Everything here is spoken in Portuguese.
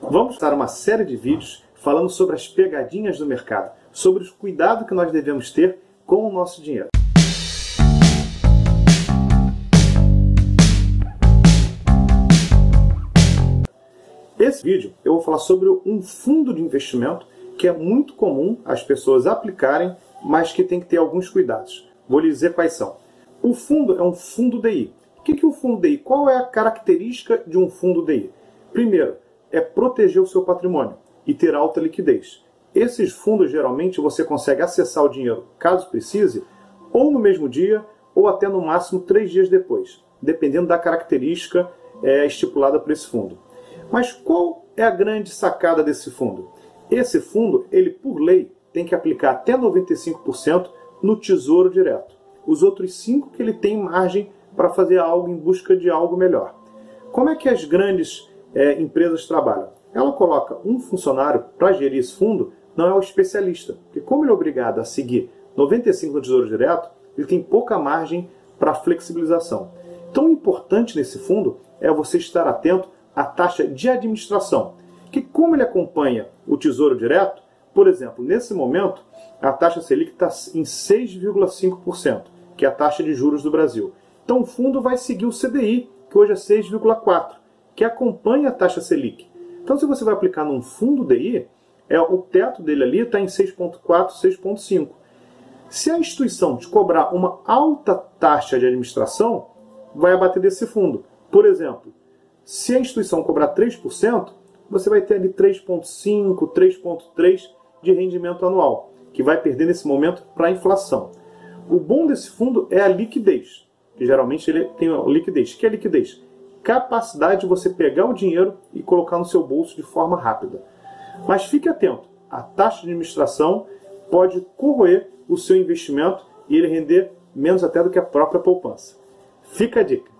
Vamos dar uma série de vídeos falando sobre as pegadinhas do mercado, sobre os cuidados que nós devemos ter com o nosso dinheiro. Esse vídeo eu vou falar sobre um fundo de investimento que é muito comum as pessoas aplicarem, mas que tem que ter alguns cuidados. Vou lhe dizer quais são. O fundo é um fundo DI. O que é o fundo DI? Qual é a característica de um fundo DI? Primeiro, é proteger o seu patrimônio e ter alta liquidez. Esses fundos, geralmente, você consegue acessar o dinheiro, caso precise, ou no mesmo dia, ou até no máximo três dias depois, dependendo da característica é, estipulada por esse fundo. Mas qual é a grande sacada desse fundo? Esse fundo, ele por lei, tem que aplicar até 95% no Tesouro Direto. Os outros 5% que ele tem margem para fazer algo em busca de algo melhor. Como é que as grandes é, empresas trabalham? Ela coloca um funcionário para gerir esse fundo, não é o especialista, porque como ele é obrigado a seguir 95% no Tesouro Direto, ele tem pouca margem para flexibilização. Então, o importante nesse fundo é você estar atento à taxa de administração, que como ele acompanha o Tesouro Direto, por exemplo, nesse momento, a taxa Selic está em 6,5%, que é a taxa de juros do Brasil. Então o fundo vai seguir o CDI, que hoje é 6,4%, que acompanha a taxa Selic. Então se você vai aplicar num fundo DI, é, o teto dele ali está em 6,4%, 6,5%. Se a instituição te cobrar uma alta taxa de administração, vai abater desse fundo. Por exemplo, se a instituição cobrar 3%, você vai ter ali 3,5%, 3,3% de rendimento anual, que vai perder nesse momento para a inflação. O bom desse fundo é a liquidez, que geralmente ele tem liquidez. O que é liquidez? Capacidade de você pegar o dinheiro e colocar no seu bolso de forma rápida. Mas fique atento, a taxa de administração pode corroer o seu investimento e ele render menos até do que a própria poupança. Fica a dica.